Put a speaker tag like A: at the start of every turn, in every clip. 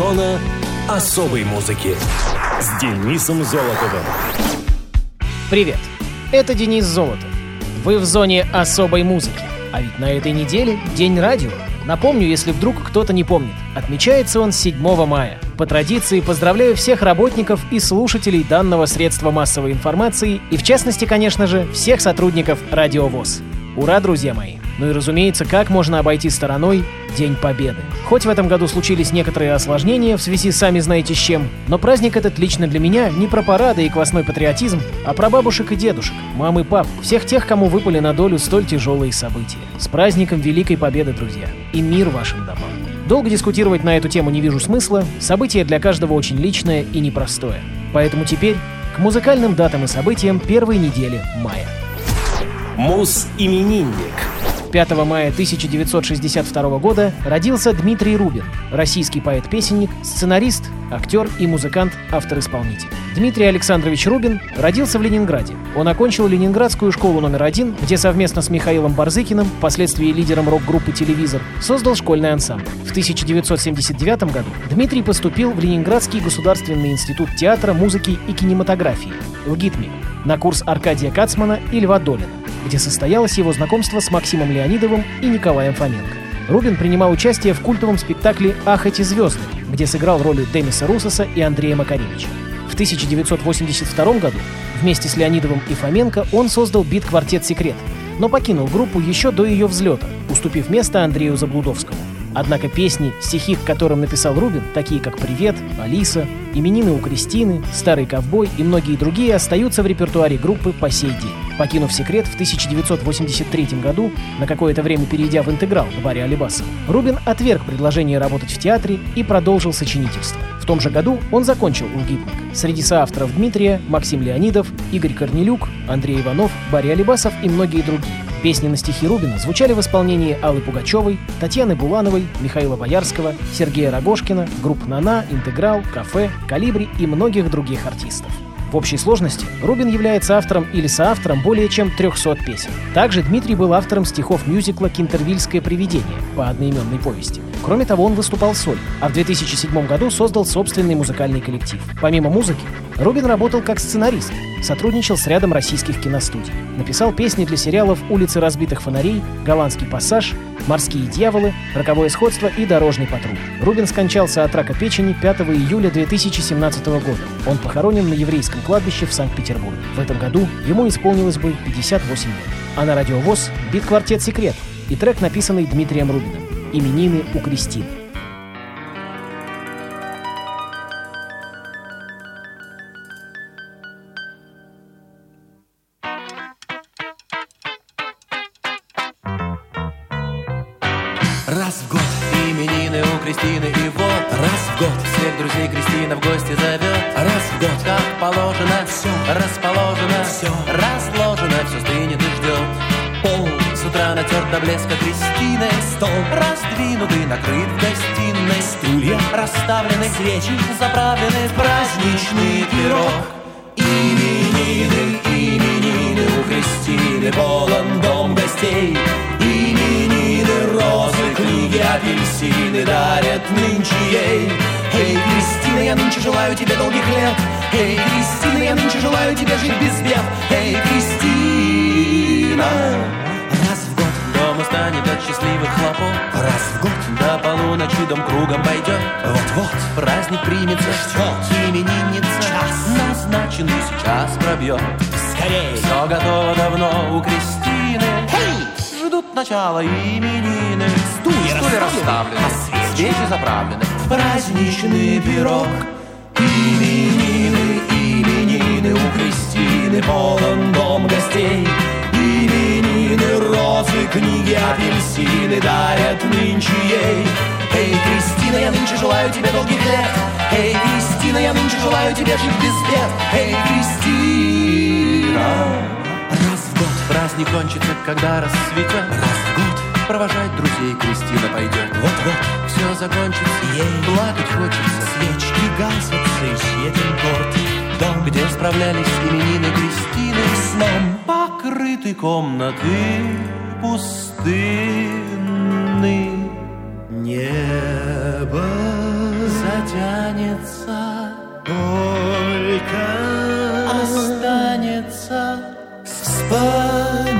A: Зона особой музыки с Денисом Золотовым.
B: Привет, это Денис Золотов. Вы в зоне особой музыки. А ведь на этой неделе День радио. Напомню, если вдруг кто-то не помнит. Отмечается он 7 мая. По традиции поздравляю всех работников и слушателей данного средства массовой информации и, в частности, конечно же, всех сотрудников Радио ВОЗ. Ура, друзья мои! Ну и, разумеется, как можно обойти стороной День Победы. Хоть в этом году случились некоторые осложнения в связи сами знаете с чем, но праздник этот лично для меня не про парады и квасной патриотизм, а про бабушек и дедушек, мам и пап, всех тех, кому выпали на долю столь тяжелые события. С праздником Великой Победы, друзья! И мир вашим домам! Долго дискутировать на эту тему не вижу смысла, событие для каждого очень личное и непростое. Поэтому теперь к музыкальным датам и событиям первой недели мая.
A: Мус-именинник.
B: 5 мая 1962 года родился Дмитрий Рубин, российский поэт-песенник, сценарист, актер и музыкант-автор-исполнитель. Дмитрий Александрович Рубин родился в Ленинграде. Он окончил Ленинградскую школу номер один, где совместно с Михаилом Барзыкиным, впоследствии лидером рок-группы «Телевизор», создал школьный ансамбль. В 1979 году Дмитрий поступил в Ленинградский государственный институт театра, музыки и кинематографии, в ГИТМИ, на курс Аркадия Кацмана и Льва Долина где состоялось его знакомство с Максимом Леонидовым и Николаем Фоменко. Рубин принимал участие в культовом спектакле «Ах, эти звезды», где сыграл роли Демиса Русоса и Андрея Макаревича. В 1982 году вместе с Леонидовым и Фоменко он создал бит-квартет «Секрет», но покинул группу еще до ее взлета, уступив место Андрею Заблудовскому. Однако песни, стихи к которым написал Рубин, такие как «Привет», «Алиса», «Именины у Кристины», «Старый ковбой» и многие другие остаются в репертуаре группы по сей день. Покинув «Секрет» в 1983 году, на какое-то время перейдя в «Интеграл» к Барри Алибасову, Рубин отверг предложение работать в театре и продолжил сочинительство. В том же году он закончил «Улгитник». Среди соавторов Дмитрия Максим Леонидов, Игорь Корнелюк, Андрей Иванов, Барри Алибасов и многие другие. Песни на стихи Рубина звучали в исполнении Аллы Пугачевой, Татьяны Булановой, Михаила Боярского, Сергея Рогошкина, групп «Нана», «Интеграл», «Кафе», «Калибри» и многих других артистов. В общей сложности Рубин является автором или соавтором более чем 300 песен. Также Дмитрий был автором стихов мюзикла «Кентервильское привидение» по одноименной повести. Кроме того, он выступал соль, а в 2007 году создал собственный музыкальный коллектив. Помимо музыки, Рубин работал как сценарист, сотрудничал с рядом российских киностудий. Написал песни для сериалов «Улицы разбитых фонарей», «Голландский пассаж», «Морские дьяволы», «Роковое сходство» и «Дорожный патруль». Рубин скончался от рака печени 5 июля 2017 года. Он похоронен на еврейском кладбище в Санкт-Петербурге. В этом году ему исполнилось бы 58 лет. А на радиовоз бит-квартет «Секрет» и трек, написанный Дмитрием Рубиным «Именины у Кристины».
C: Накрыт в гостиной Стулья расставлены Свечи заправлены праздничный пирог Именины, именины у Кристины Полон дом гостей розы, книги, апельсины дарят нынче ей. Эй, Кристина, я нынче желаю тебе долгих лет. Эй, Кристина, я нынче желаю тебе жить без бед. Эй, Кристина. Раз в год дома станет от счастливых хлопот. Раз в год до полуночи дом кругом пойдет. Вот-вот праздник примется, ждет именинница. Час назначенный сейчас пробьет. Скорей! Все готово давно у Кристины. Эй! ждут начала именины Стулья, Стулья расставлены, а свечи заправлены Праздничный пирог Именины, именины у Кристины Полон дом гостей розы, книги, апельсины Дарят нынче ей. Эй, Кристина, я нынче желаю тебе долгих лет. Эй, Кристина, я нынче желаю тебе жить без бед. Эй, Кристина. Праздник кончится, когда рассветет Раз в год провожать друзей Кристина пойдет Вот-вот. Все закончится Ей плакать хочется. Свечки гасятся и светен торт Дом, где справлялись именины Кристины? Сном закрытой комнаты пустынны. Небо затянется, только останется вспоминать.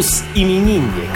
A: Мус-именинник.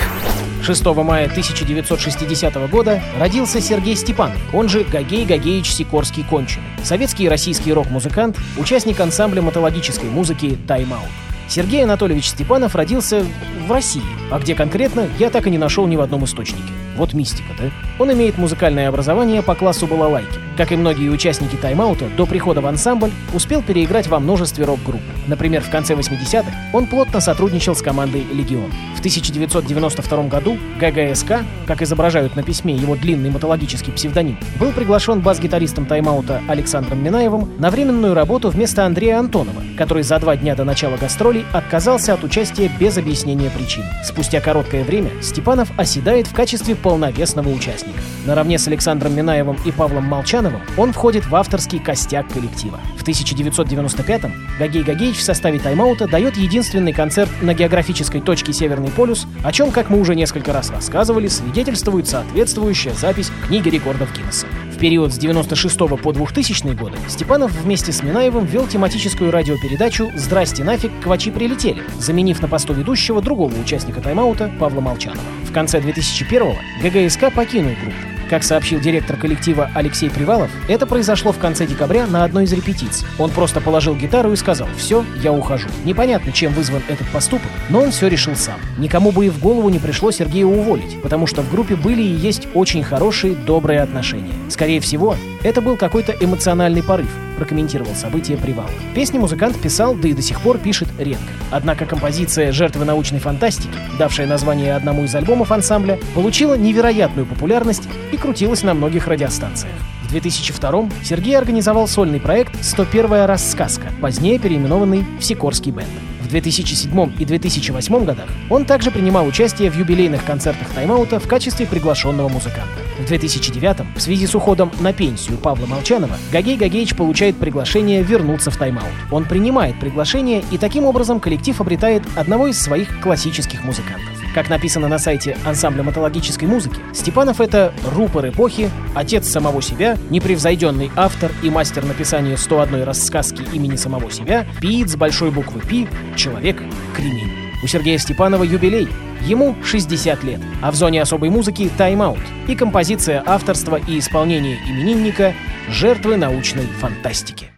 B: 6 мая 1960 года родился Сергей Степанов, он же Гагей Гагеич Сикорский Конченый. Советский и российский рок-музыкант, участник ансамбля мотологической музыки «Тайм-аут». Сергей Анатольевич Степанов родился в России, а где конкретно, я так и не нашел ни в одном источнике. Вот мистика, да? Он имеет музыкальное образование по классу балалайки. Как и многие участники тайм-аута, до прихода в ансамбль успел переиграть во множестве рок-групп. Например, в конце 80-х он плотно сотрудничал с командой «Легион». В 1992 году ГГСК, как изображают на письме его длинный мотологический псевдоним, был приглашен бас-гитаристом тайм-аута Александром Минаевым на временную работу вместо Андрея Антонова, который за два дня до начала гастролей отказался от участия без объяснения причин. Спустя короткое время Степанов оседает в качестве полновесного участника. Наравне с Александром Минаевым и Павлом Молчановым он входит в авторский костяк коллектива. В 1995-м Гагей Гагеич в составе тайм-аута дает единственный концерт на географической точке Северный полюс, о чем, как мы уже несколько раз рассказывали, свидетельствует соответствующая запись в книге рекордов Гиннесса. В период с 96 по 2000 годы Степанов вместе с Минаевым вел тематическую радиопередачу «Здрасте нафиг, квачи прилетели», заменив на посту ведущего другого участника тайм-аута Павла Молчанова. В конце 2001-го ГГСК покинул группу. Как сообщил директор коллектива Алексей Привалов, это произошло в конце декабря на одной из репетиций. Он просто положил гитару и сказал «Все, я ухожу». Непонятно, чем вызван этот поступок, но он все решил сам. Никому бы и в голову не пришло Сергея уволить, потому что в группе были и есть очень хорошие, добрые отношения. Скорее всего, это был какой-то эмоциональный порыв, прокомментировал событие Привалов. Песни музыкант писал, да и до сих пор пишет редко. Однако композиция «Жертвы научной фантастики», давшая название одному из альбомов ансамбля, получила невероятную популярность и крутилась на многих радиостанциях. В 2002 Сергей организовал сольный проект «101-я рассказка», позднее переименованный в «Сикорский бенд». В 2007 и 2008 годах он также принимал участие в юбилейных концертах тайм-аута в качестве приглашенного музыканта. В 2009 в связи с уходом на пенсию Павла Молчанова Гагей Гагеич получает приглашение вернуться в тайм-аут. Он принимает приглашение, и таким образом коллектив обретает одного из своих классических музыкантов. Как написано на сайте ансамбля мотологической музыки, Степанов — это рупор эпохи, отец самого себя, непревзойденный автор и мастер написания 101 рассказки имени самого себя, пиит с большой буквы «Пи», человек — кремень. У Сергея Степанова юбилей. Ему 60 лет, а в зоне особой музыки «Тайм-аут» и композиция авторства и исполнения именинника «Жертвы научной фантастики».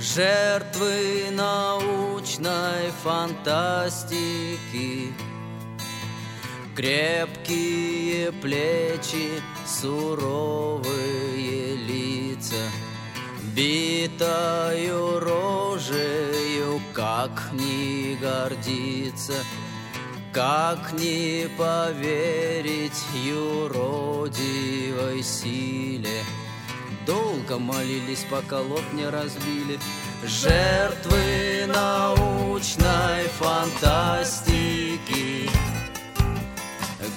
D: Жертвы научной фантастики. Крепкие плечи, суровые лица Битою рожею, как не гордиться Как не поверить юродивой силе Долго молились, пока лоб не разбили. Жертвы научной фантастики.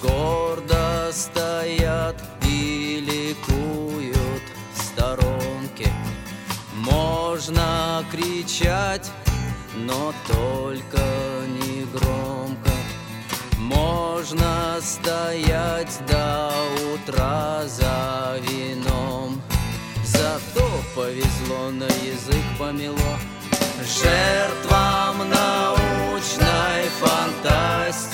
D: Гордо стоят и ликуют в сторонке. Можно кричать, но только не громко. Можно стоять до утра за вином Зато повезло, на язык помело? Жертвам научной фантастики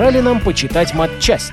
B: А не пора ли нам почитать матчасть?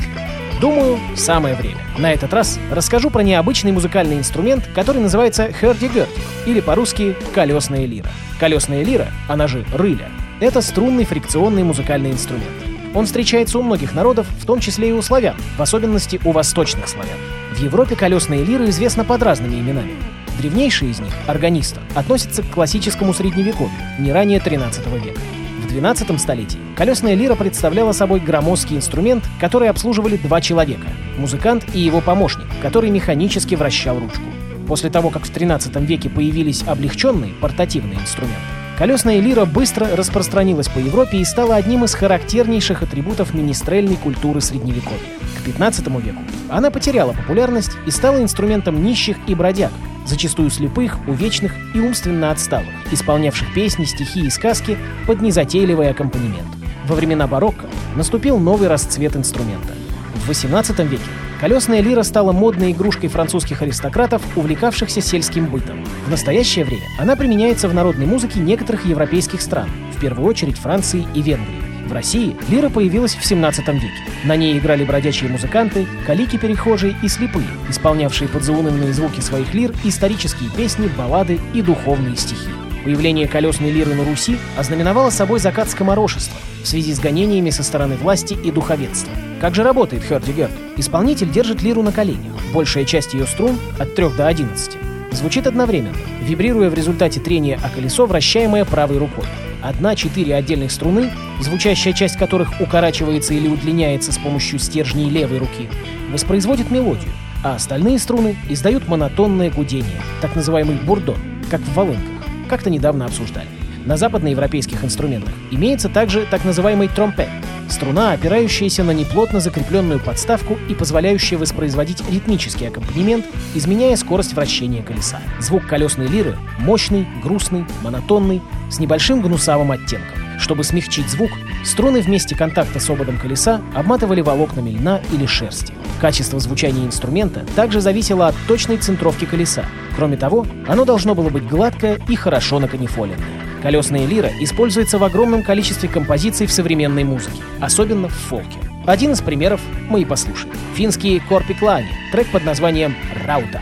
B: Думаю, самое время. На этот раз расскажу про необычный музыкальный инструмент, который называется херди-герди, или по-русски колесная лира. Колесная лира, она же рыля, это струнный фрикционный музыкальный инструмент. Он встречается у многих народов, в том числе и у славян, в особенности у восточных славян. В Европе колесные лиры известны под разными именами. Древнейший из них, органиста, относится к классическому средневековью, не ранее 13 века. В 12 столетии колесная лира представляла собой громоздкий инструмент, который обслуживали два человека – музыкант и его помощник, который механически вращал ручку. После того, как в 13 веке появились облегченные портативные инструменты, колесная лира быстро распространилась по Европе и стала одним из характернейших атрибутов министрельной культуры Средневековья. К 15 веку она потеряла популярность и стала инструментом нищих и бродяг, зачастую слепых, увечных и умственно отсталых, исполнявших песни, стихи и сказки под незатейливый аккомпанемент. Во времена барокко наступил новый расцвет инструмента. В XVIII веке колесная лира стала модной игрушкой французских аристократов, увлекавшихся сельским бытом. В настоящее время она применяется в народной музыке некоторых европейских стран, в первую очередь Франции и Венгрии. В России лира появилась в 17 веке. На ней играли бродячие музыканты, калики-перехожие и слепые, исполнявшие под заунывные звуки своих лир исторические песни, баллады и духовные стихи. Появление колесной лиры на Руси ознаменовало собой закат скоморошества в связи с гонениями со стороны власти и духовенства. Как же работает хердигерд? Исполнитель держит лиру на коленях. Большая часть ее струн, от 3 до 11, звучит одновременно, вибрируя в результате трения о колесо, вращаемое правой рукой. Одна-четыре отдельных струны, звучащая часть которых укорачивается или удлиняется с помощью стержней левой руки, воспроизводит мелодию, а остальные струны издают монотонное гудение, так называемый бурдон, как в волынках. Как-то недавно обсуждали. На западноевропейских инструментах имеется также так называемый тромпет — струна, опирающаяся на неплотно закрепленную подставку и позволяющая воспроизводить ритмический аккомпанемент, изменяя скорость вращения колеса. Звук колесной лиры мощный, грустный, монотонный, с небольшим гнусавым оттенком. Чтобы смягчить звук, струны в месте контакта с ободом колеса обматывали волокнами льна или шерсти. Качество звучания инструмента также зависело от точной центровки колеса. Кроме того, оно должно было быть гладкое и хорошо наканифоленное. Колесная лира используется в огромном количестве композиций в современной музыке, особенно в фолке. Один из примеров мы и послушаем. Финские Корпиклани, трек под названием «Раута».